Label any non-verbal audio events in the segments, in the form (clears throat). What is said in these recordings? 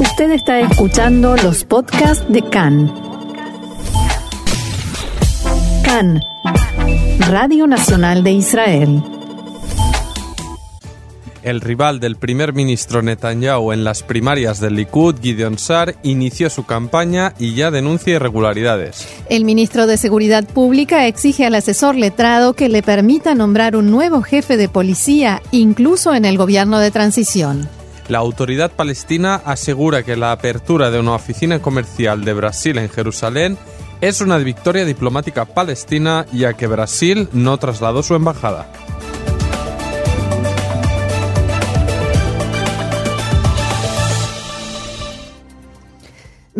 Usted está escuchando los podcasts de CAN. CAN, Radio Nacional de Israel. El rival del primer ministro Netanyahu en las primarias del Likud, Gideon Sar, inició su campaña y ya denuncia irregularidades. El ministro de Seguridad Pública exige al asesor letrado que le permita nombrar un nuevo jefe de policía, incluso en el gobierno de transición. La autoridad palestina asegura que la apertura de una oficina comercial de Brasil en Jerusalén es una victoria diplomática palestina ya que Brasil no trasladó su embajada.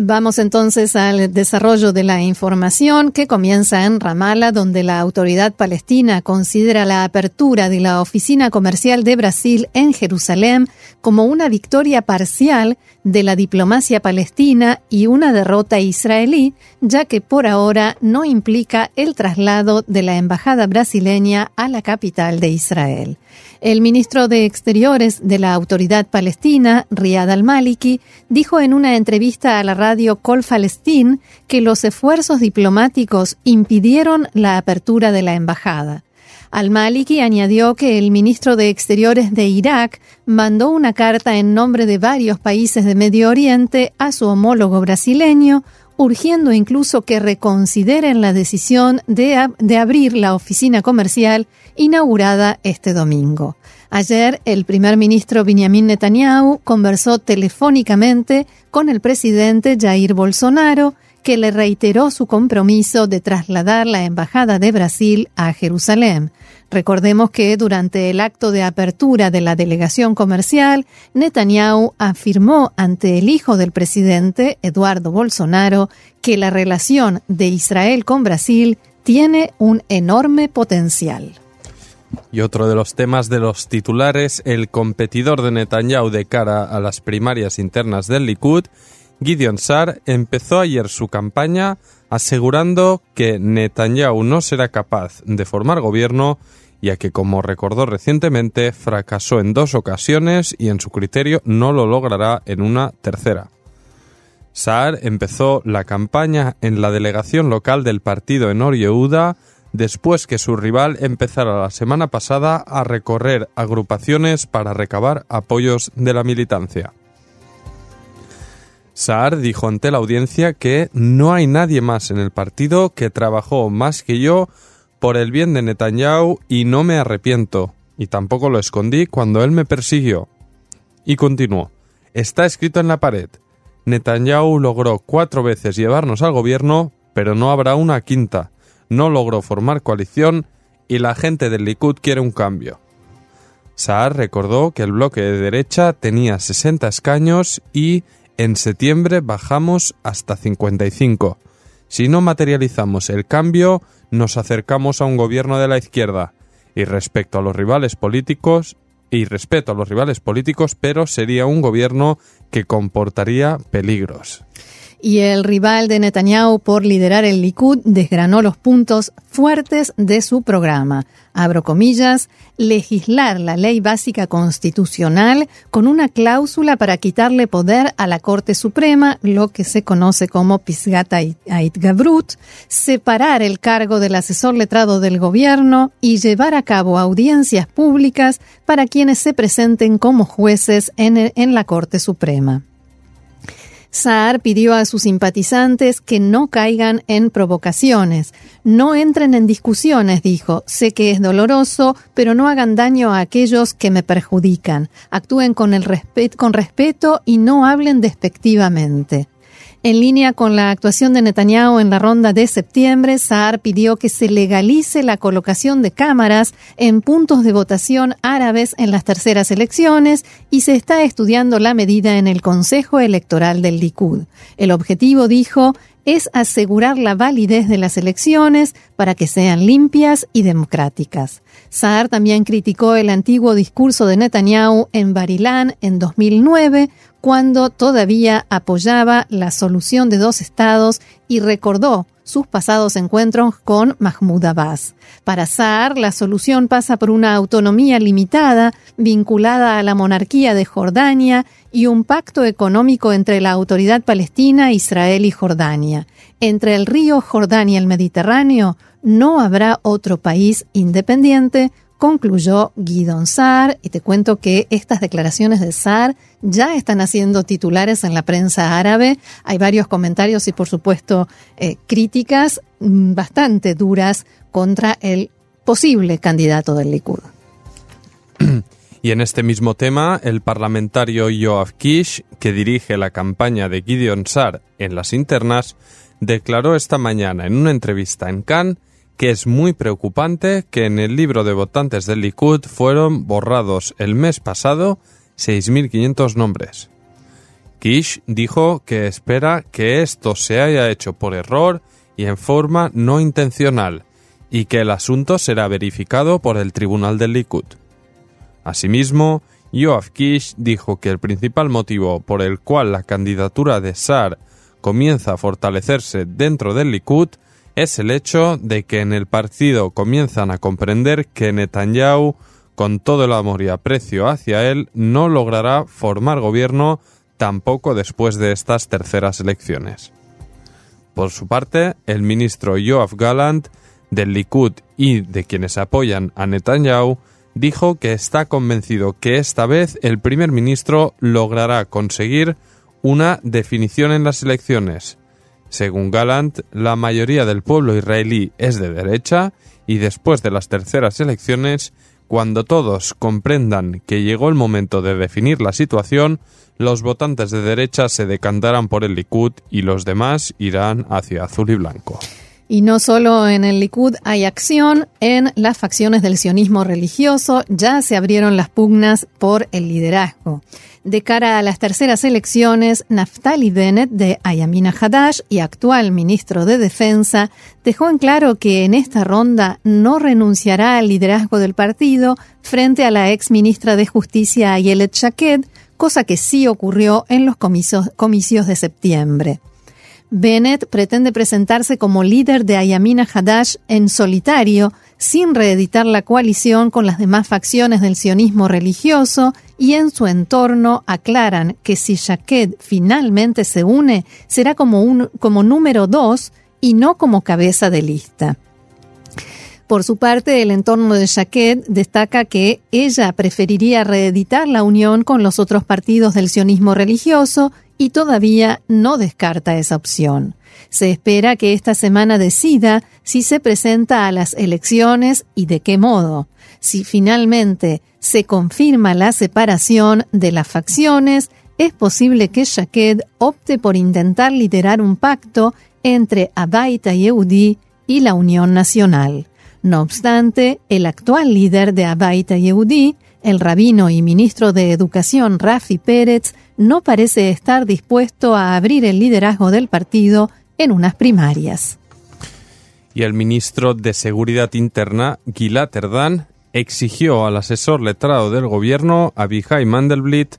Vamos entonces al desarrollo de la información que comienza en Ramallah, donde la autoridad palestina considera la apertura de la oficina comercial de Brasil en Jerusalén como una victoria parcial de la diplomacia palestina y una derrota israelí, ya que por ahora no implica el traslado de la embajada brasileña a la capital de Israel. El ministro de Exteriores de la Autoridad Palestina, Riyad al-Maliki, dijo en una entrevista a la radio Col Palestine que los esfuerzos diplomáticos impidieron la apertura de la embajada. Al-Maliki añadió que el ministro de Exteriores de Irak mandó una carta en nombre de varios países de Medio Oriente a su homólogo brasileño urgiendo incluso que reconsideren la decisión de, de, abrir la oficina comercial inaugurada este domingo. Ayer, el primer ministro Benjamin Netanyahu conversó telefónicamente con el presidente Jair Bolsonaro, que le reiteró su compromiso de trasladar la Embajada de Brasil a Jerusalén. Recordemos que durante el acto de apertura de la delegación comercial, Netanyahu afirmó ante el hijo del presidente, Eduardo Bolsonaro, que la relación de Israel con Brasil tiene un enorme potencial. Y otro de los temas de los titulares, el competidor de Netanyahu de cara a las primarias internas del Likud, Gideon Sar, empezó ayer su campaña asegurando que Netanyahu no será capaz de formar gobierno ya que, como recordó recientemente, fracasó en dos ocasiones y en su criterio no lo logrará en una tercera. Saar empezó la campaña en la delegación local del partido en Yehuda después que su rival empezara la semana pasada a recorrer agrupaciones para recabar apoyos de la militancia. Saar dijo ante la audiencia que no hay nadie más en el partido que trabajó más que yo por el bien de Netanyahu y no me arrepiento, y tampoco lo escondí cuando él me persiguió. Y continuó, está escrito en la pared, Netanyahu logró cuatro veces llevarnos al gobierno, pero no habrá una quinta, no logró formar coalición y la gente del Likud quiere un cambio. Saar recordó que el bloque de derecha tenía 60 escaños y en septiembre bajamos hasta 55. Si no materializamos el cambio, nos acercamos a un gobierno de la izquierda. Y respecto a los rivales políticos, y respeto a los rivales políticos, pero sería un gobierno que comportaría peligros y el rival de Netanyahu por liderar el Likud desgranó los puntos fuertes de su programa. Abro comillas, legislar la ley básica constitucional con una cláusula para quitarle poder a la Corte Suprema, lo que se conoce como Pisgata Ait Gabrut, separar el cargo del asesor letrado del gobierno y llevar a cabo audiencias públicas para quienes se presenten como jueces en, en la Corte Suprema. Saar pidió a sus simpatizantes que no caigan en provocaciones. No entren en discusiones, dijo. Sé que es doloroso, pero no hagan daño a aquellos que me perjudican. Actúen con, el con respeto y no hablen despectivamente. En línea con la actuación de Netanyahu en la ronda de septiembre, Saar pidió que se legalice la colocación de cámaras en puntos de votación árabes en las terceras elecciones y se está estudiando la medida en el Consejo Electoral del Likud. El objetivo, dijo, es asegurar la validez de las elecciones para que sean limpias y democráticas. Saar también criticó el antiguo discurso de Netanyahu en Barilán en 2009, cuando todavía apoyaba la solución de dos estados y recordó sus pasados encuentros con Mahmoud Abbas. Para Saar, la solución pasa por una autonomía limitada vinculada a la monarquía de Jordania y un pacto económico entre la autoridad palestina, Israel y Jordania. Entre el río Jordania y el Mediterráneo no habrá otro país independiente concluyó Guidon Saar, y te cuento que estas declaraciones de Saar ya están haciendo titulares en la prensa árabe. Hay varios comentarios y, por supuesto, eh, críticas mm, bastante duras contra el posible candidato del Likud. (clears throat) Y en este mismo tema, el parlamentario Yoav Kish, que dirige la campaña de Gideon Saar en las internas, declaró esta mañana en una entrevista en Cannes que es muy preocupante que en el libro de votantes del Likud fueron borrados el mes pasado 6.500 nombres. Kish dijo que espera que esto se haya hecho por error y en forma no intencional, y que el asunto será verificado por el Tribunal del Likud. Asimismo, Yoav Kish dijo que el principal motivo por el cual la candidatura de Sar comienza a fortalecerse dentro del Likud es el hecho de que en el partido comienzan a comprender que Netanyahu, con todo el amor y aprecio hacia él, no logrará formar gobierno tampoco después de estas terceras elecciones. Por su parte, el ministro Yoav Gallant, del Likud y de quienes apoyan a Netanyahu, dijo que está convencido que esta vez el primer ministro logrará conseguir una definición en las elecciones, según Gallant, la mayoría del pueblo israelí es de derecha y después de las terceras elecciones, cuando todos comprendan que llegó el momento de definir la situación, los votantes de derecha se decantarán por el Likud y los demás irán hacia azul y blanco. Y no solo en el Likud hay acción, en las facciones del sionismo religioso ya se abrieron las pugnas por el liderazgo. De cara a las terceras elecciones, Naftali Bennett de Ayamina Hadash y actual ministro de Defensa dejó en claro que en esta ronda no renunciará al liderazgo del partido frente a la ex ministra de Justicia Ayelet Shaked, cosa que sí ocurrió en los comicios, comicios de septiembre. Bennett pretende presentarse como líder de Ayamina Hadash en solitario, sin reeditar la coalición con las demás facciones del sionismo religioso, y en su entorno aclaran que si Shaked finalmente se une, será como, número dos y no como cabeza de lista. Por su parte, el entorno de Shaked destaca que ella preferiría reeditar la unión con los otros partidos del sionismo religioso y todavía no descarta esa opción. Se espera que esta semana decida si se presenta a las elecciones y de qué modo. Si finalmente se confirma la separación de las facciones, es posible que Shaked opte por intentar liderar un pacto entre Abaita Yehudi y la Unión Nacional. No obstante, el actual líder de Abaita Yehudi, el rabino y ministro de Educación Rafi Pérez, no parece estar dispuesto a abrir el liderazgo del partido en unas primarias. Y el ministro de Seguridad Interna, Gilad Erdan, exigió al asesor letrado del gobierno, Abihai Mandelblit,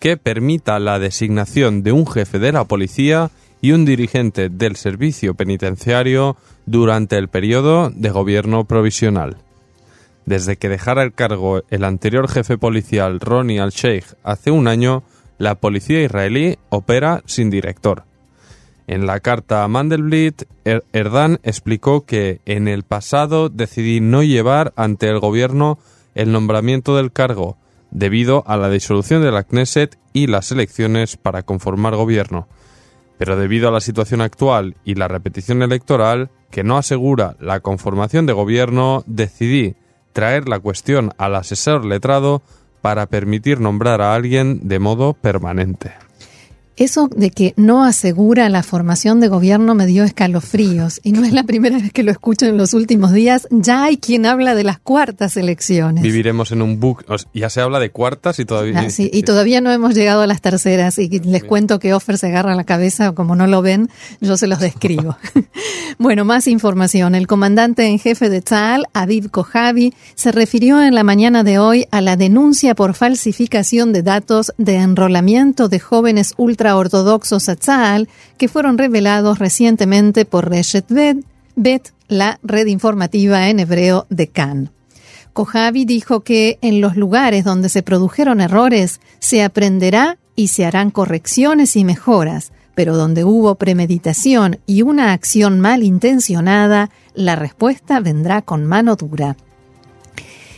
que permita la designación de un jefe de la policía y un dirigente del servicio penitenciario durante el periodo de gobierno provisional. Desde que dejara el cargo el anterior jefe policial Ronnie al-Sheikh hace un año, la policía israelí opera sin director. En la carta a Mandelblit, er-, Erdan explicó que en el pasado decidí no llevar ante el gobierno el nombramiento del cargo, debido a la disolución de la Knesset y las elecciones para conformar gobierno. Pero debido a la situación actual y la repetición electoral, que no asegura la conformación de gobierno, decidí traer la cuestión al asesor letrado para permitir nombrar a alguien de modo permanente. Eso de que no asegura la formación de gobierno me dio escalofríos y no es la primera vez que lo escucho en los últimos días. Ya hay quien habla de las cuartas elecciones. Viviremos en un book, ya se habla de cuartas y todavía... Ah, sí, y todavía no hemos llegado a las terceras y les cuento que Offer se agarra la cabeza, como no lo ven, yo se los describo. (laughs) bueno, más información. El comandante en jefe de Tzal, Aviv Kojavi, se refirió en la mañana de hoy a la denuncia por falsificación de datos de enrolamiento de jóvenes ultra ultraortodoxos a Tzal que fueron revelados recientemente por Reshet Bet, la red informativa en hebreo de Khan. Kojavi dijo que en los lugares donde se produjeron errores se aprenderá y se harán correcciones y mejoras, pero donde hubo premeditación y una acción mal intencionada, la respuesta vendrá con mano dura.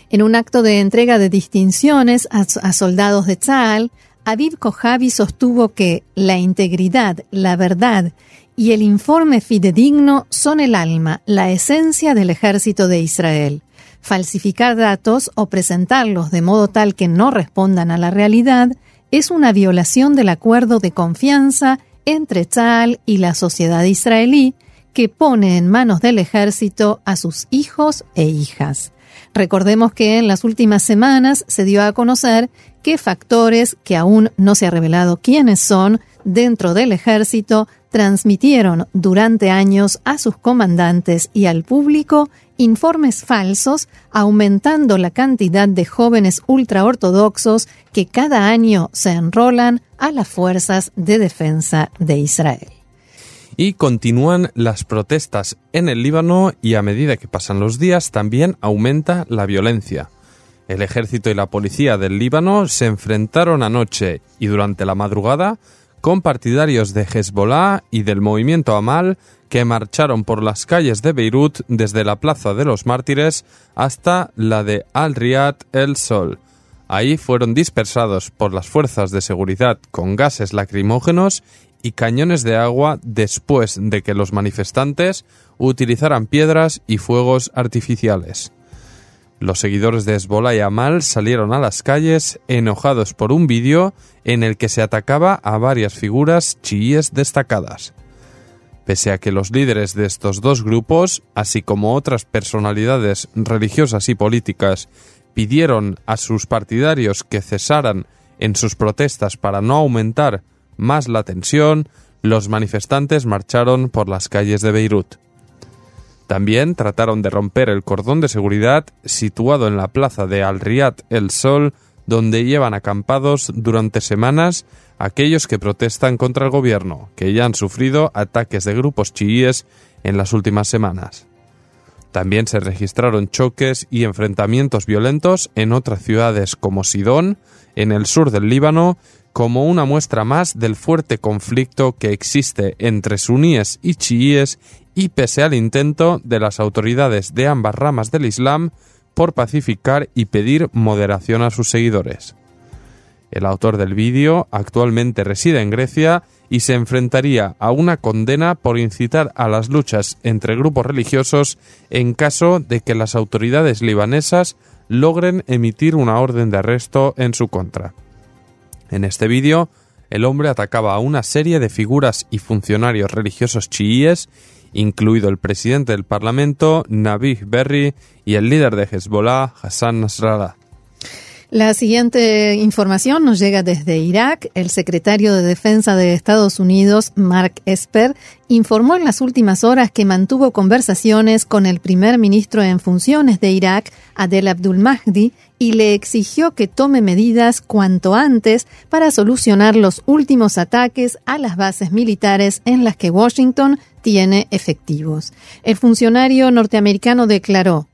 En un acto de entrega de distinciones a, soldados de Tzal, Aviv Kojavi sostuvo que la integridad, la verdad y el informe fidedigno son el alma, la esencia del ejército de Israel. Falsificar datos o presentarlos de modo tal que no respondan a la realidad es una violación del acuerdo de confianza entre Tzal y la sociedad israelí que pone en manos del ejército a sus hijos e hijas. Recordemos que en las últimas semanas se dio a conocer que factores que aún no se ha revelado quiénes son dentro del ejército transmitieron durante años a sus comandantes y al público informes falsos, aumentando la cantidad de jóvenes ultraortodoxos que cada año se enrolan a las fuerzas de defensa de Israel. Y continúan las protestas en el Líbano y a medida que pasan los días también aumenta la violencia. El ejército y la policía del Líbano se enfrentaron anoche y durante la madrugada con partidarios de Hezbollah y del movimiento Amal que marcharon por las calles de Beirut desde la Plaza de los Mártires hasta la de Al-Riyad el Sol. Ahí fueron dispersados por las fuerzas de seguridad con gases lacrimógenos y cañones de agua después de que los manifestantes utilizaran piedras y fuegos artificiales. Los seguidores de Hezbollah y Amal salieron a las calles enojados por un vídeo en el que se atacaba a varias figuras chiíes destacadas. Pese a que los líderes de estos dos grupos, así como otras personalidades religiosas y políticas, pidieron a sus partidarios que cesaran en sus protestas para no aumentar más la tensión, los manifestantes marcharon por las calles de Beirut. También trataron de romper el cordón de seguridad situado en la plaza de Al-Riyad el Sol, donde llevan acampados durante semanas aquellos que protestan contra el gobierno, que ya han sufrido ataques de grupos chiíes en las últimas semanas. También se registraron choques y enfrentamientos violentos en otras ciudades como Sidón, en el sur del Líbano, como una muestra más del fuerte conflicto que existe entre suníes y chiíes y pese al intento de las autoridades de ambas ramas del Islam por pacificar y pedir moderación a sus seguidores. El autor del vídeo actualmente reside en Grecia y se enfrentaría a una condena por incitar a las luchas entre grupos religiosos en caso de que las autoridades libanesas logren emitir una orden de arresto en su contra. En este vídeo, el hombre atacaba a una serie de figuras y funcionarios religiosos chiíes incluido el presidente del Parlamento, Nabih Berri, y el líder de Hezbollah, Hassan Nasrallah. La siguiente información nos llega desde Irak. El secretario de Defensa de Estados Unidos, Mark Esper, informó en las últimas horas que mantuvo conversaciones con el primer ministro en funciones de Irak, Adel Abdul Mahdi, y le exigió que tome medidas cuanto antes para solucionar los últimos ataques a las bases militares en las que Washington tiene efectivos. El funcionario norteamericano declaró,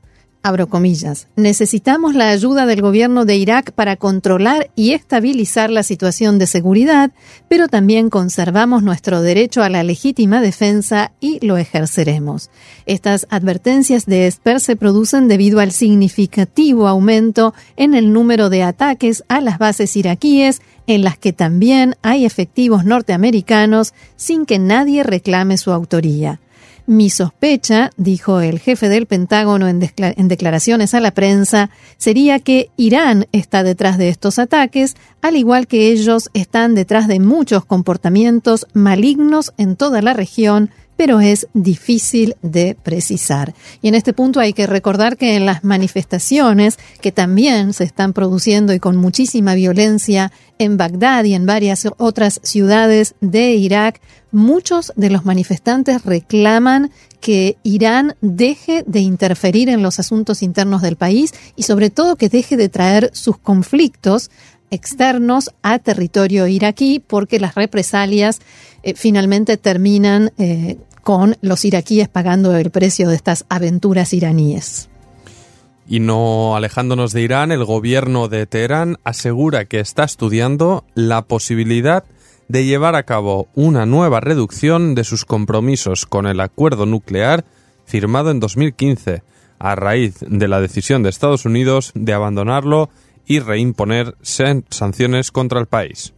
abro comillas, necesitamos la ayuda del gobierno de Irak para controlar y estabilizar la situación de seguridad, pero también conservamos nuestro derecho a la legítima defensa y lo ejerceremos. Estas advertencias de Esper se producen debido al significativo aumento en el número de ataques a las bases iraquíes en las que también hay efectivos norteamericanos sin que nadie reclame su autoría. Mi sospecha, dijo el jefe del Pentágono en, declaraciones a la prensa, sería que Irán está detrás de estos ataques, al igual que ellos están detrás de muchos comportamientos malignos en toda la región, pero es difícil de precisar. Y en este punto hay que recordar que en las manifestaciones que también se están produciendo y con muchísima violencia en Bagdad y en varias otras ciudades de Irak, muchos de los manifestantes reclaman que Irán deje de interferir en los asuntos internos del país y sobre todo que deje de traer sus conflictos externos a territorio iraquí porque las represalias eh, finalmente terminan eh, con los iraquíes pagando el precio de estas aventuras iraníes. Y no alejándonos de Irán, el gobierno de Teherán asegura que está estudiando la posibilidad de llevar a cabo una nueva reducción de sus compromisos con el acuerdo nuclear firmado en 2015, a raíz de la decisión de Estados Unidos de abandonarlo y reimponer sanciones contra el país.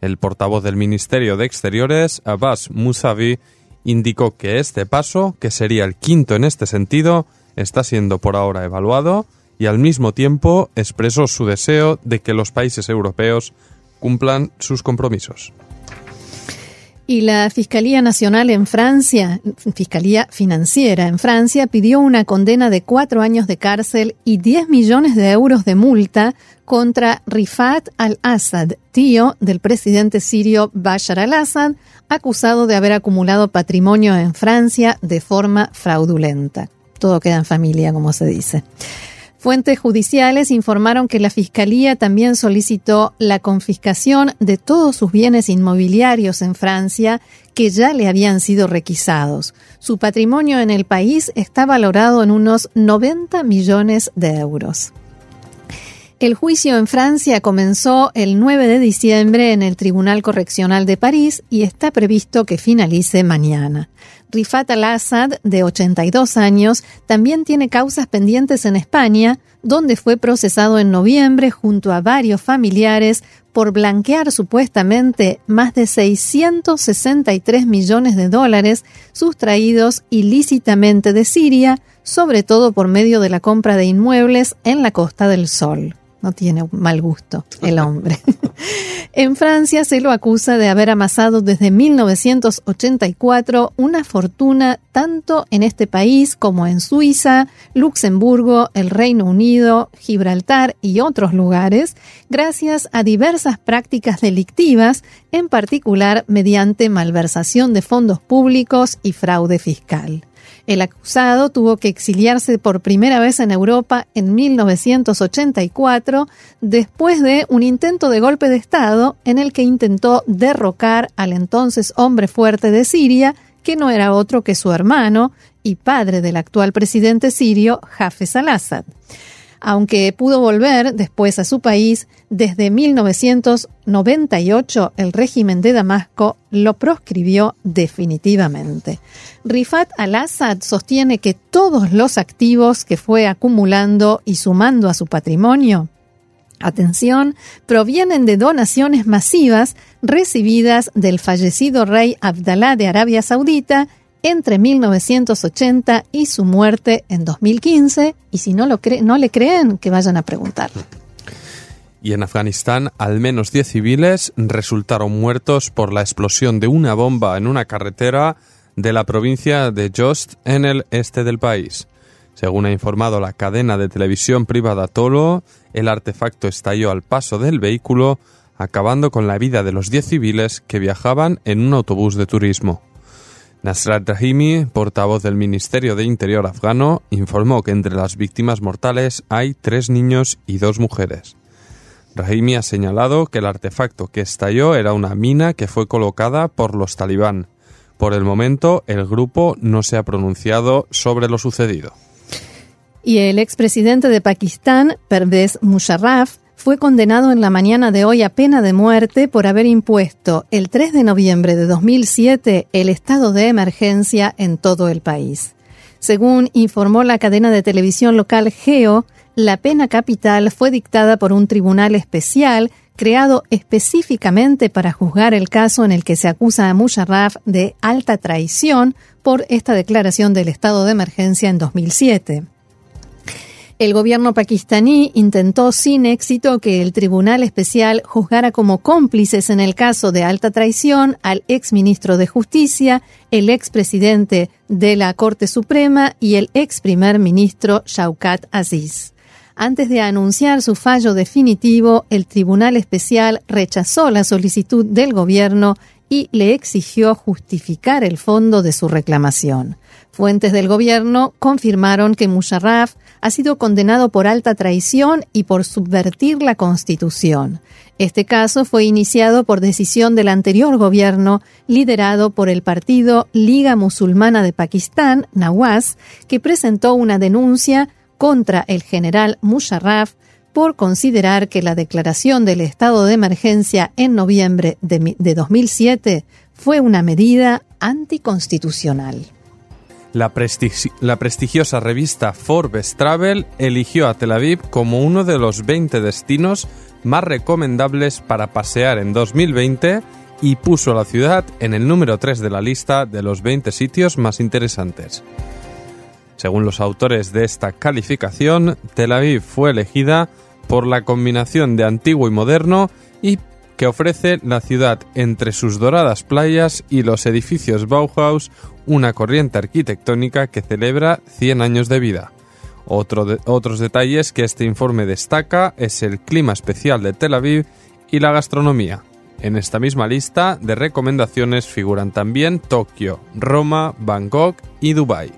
El portavoz del Ministerio de Exteriores, Abbas Musavi, indicó que este paso, que sería el quinto en este sentido, está siendo por ahora evaluado y al mismo tiempo expresó su deseo de que los países europeos cumplan sus compromisos. Y la Fiscalía Nacional en Francia, Fiscalía Financiera en Francia, pidió una condena de cuatro años de cárcel y 10 millones de euros de multa contra Rifat al-Assad, tío del presidente sirio Bashar al-Assad, acusado de haber acumulado patrimonio en Francia de forma fraudulenta. Todo queda en familia, como se dice. Fuentes judiciales informaron que la Fiscalía también solicitó la confiscación de todos sus bienes inmobiliarios en Francia que ya le habían sido requisados. Su patrimonio en el país está valorado en unos 90 millones de euros. El juicio en Francia comenzó el 9 de diciembre en el Tribunal Correccional de París y está previsto que finalice mañana. Rifat al-Assad, de 82 años, también tiene causas pendientes en España, donde fue procesado en noviembre junto a varios familiares por blanquear supuestamente más de 663 millones de dólares sustraídos ilícitamente de Siria, sobre todo por medio de la compra de inmuebles en la Costa del Sol. No tiene mal gusto el (laughs) hombre. (laughs) en Francia se lo acusa de haber amasado desde 1984 una fortuna tanto en este país como en Suiza, Luxemburgo, el Reino Unido, Gibraltar y otros lugares, gracias a diversas prácticas delictivas, en particular mediante malversación de fondos públicos y fraude fiscal. El acusado tuvo que exiliarse por primera vez en Europa en 1984 después de un intento de golpe de Estado en el que intentó derrocar al entonces hombre fuerte de Siria, que no era otro que su hermano y padre del actual presidente sirio, Hafez al-Assad aunque pudo volver después a su país, desde 1998 el régimen de Damasco lo proscribió definitivamente. Rifat al-Assad sostiene que todos los activos que fue acumulando y sumando a su patrimonio atención, provienen de donaciones masivas recibidas del fallecido rey Abdalá de Arabia Saudita entre 1980 y su muerte en 2015. Y si no, lo no le creen, que vayan a preguntar. Y en Afganistán, al menos 10 civiles resultaron muertos por la explosión de una bomba en una carretera de la provincia de Jost en el este del país. Según ha informado la cadena de televisión privada Tolo, el artefacto estalló al paso del vehículo, acabando con la vida de los 10 civiles que viajaban en un autobús de turismo. Nasrat Rahimi, portavoz del Ministerio de Interior afgano, informó que entre las víctimas mortales hay tres niños y dos mujeres. Rahimi ha señalado que el artefacto que estalló era una mina que fue colocada por los talibán. Por el momento, el grupo no se ha pronunciado sobre lo sucedido. Y el expresidente de Pakistán, Pervez Musharraf, fue condenado en la mañana de hoy a pena de muerte por haber impuesto el 3 de noviembre de 2007 el estado de emergencia en todo el país. Según informó la cadena de televisión local Geo, la pena capital fue dictada por un tribunal especial creado específicamente para juzgar el caso en el que se acusa a Musharraf de alta traición por esta declaración del estado de emergencia en 2007. El gobierno pakistaní intentó sin éxito que el Tribunal Especial juzgara como cómplices en el caso de alta traición al exministro de Justicia, el expresidente de la Corte Suprema y el ex primer ministro Shaukat Aziz. Antes de anunciar su fallo definitivo, el Tribunal Especial rechazó la solicitud del gobierno y le exigió justificar el fondo de su reclamación. Fuentes del gobierno confirmaron que Musharraf ha sido condenado por alta traición y por subvertir la Constitución. Este caso fue iniciado por decisión del anterior gobierno, liderado por el partido Liga Musulmana de Pakistán, Nawaz, que presentó una denuncia contra el general Musharraf por considerar que la declaración del estado de emergencia en noviembre de, 2007 fue una medida anticonstitucional. La, prestigiosa revista Forbes Travel eligió a Tel Aviv como uno de los 20 destinos más recomendables para pasear en 2020 y puso a la ciudad en el número 3 de la lista de los 20 sitios más interesantes. Según los autores de esta calificación, Tel Aviv fue elegida por la combinación de antiguo y moderno y que ofrece la ciudad entre sus doradas playas y los edificios Bauhaus, una corriente arquitectónica que celebra 100 años de vida. otros detalles que este informe destaca es el clima especial de Tel Aviv y la gastronomía. En esta misma lista de recomendaciones figuran también Tokio, Roma, Bangkok y Dubái.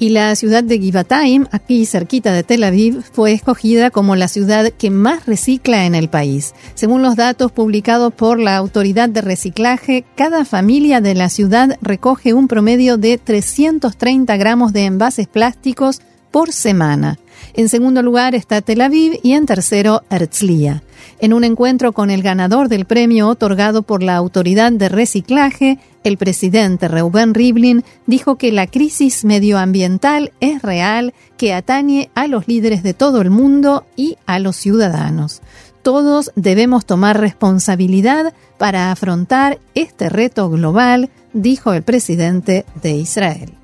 Y la ciudad de Givatayim, aquí cerquita de Tel Aviv, fue escogida como la ciudad que más recicla en el país. Según los datos publicados por la Autoridad de Reciclaje, cada familia de la ciudad recoge un promedio de 330 gramos de envases plásticos por semana. En segundo lugar está Tel Aviv y en tercero Herzliya. En un encuentro con el ganador del premio otorgado por la Autoridad de Reciclaje, el presidente Reuben Rivlin dijo que la crisis medioambiental es real, que atañe a los líderes de todo el mundo y a los ciudadanos. Todos debemos tomar responsabilidad para afrontar este reto global, dijo el presidente de Israel.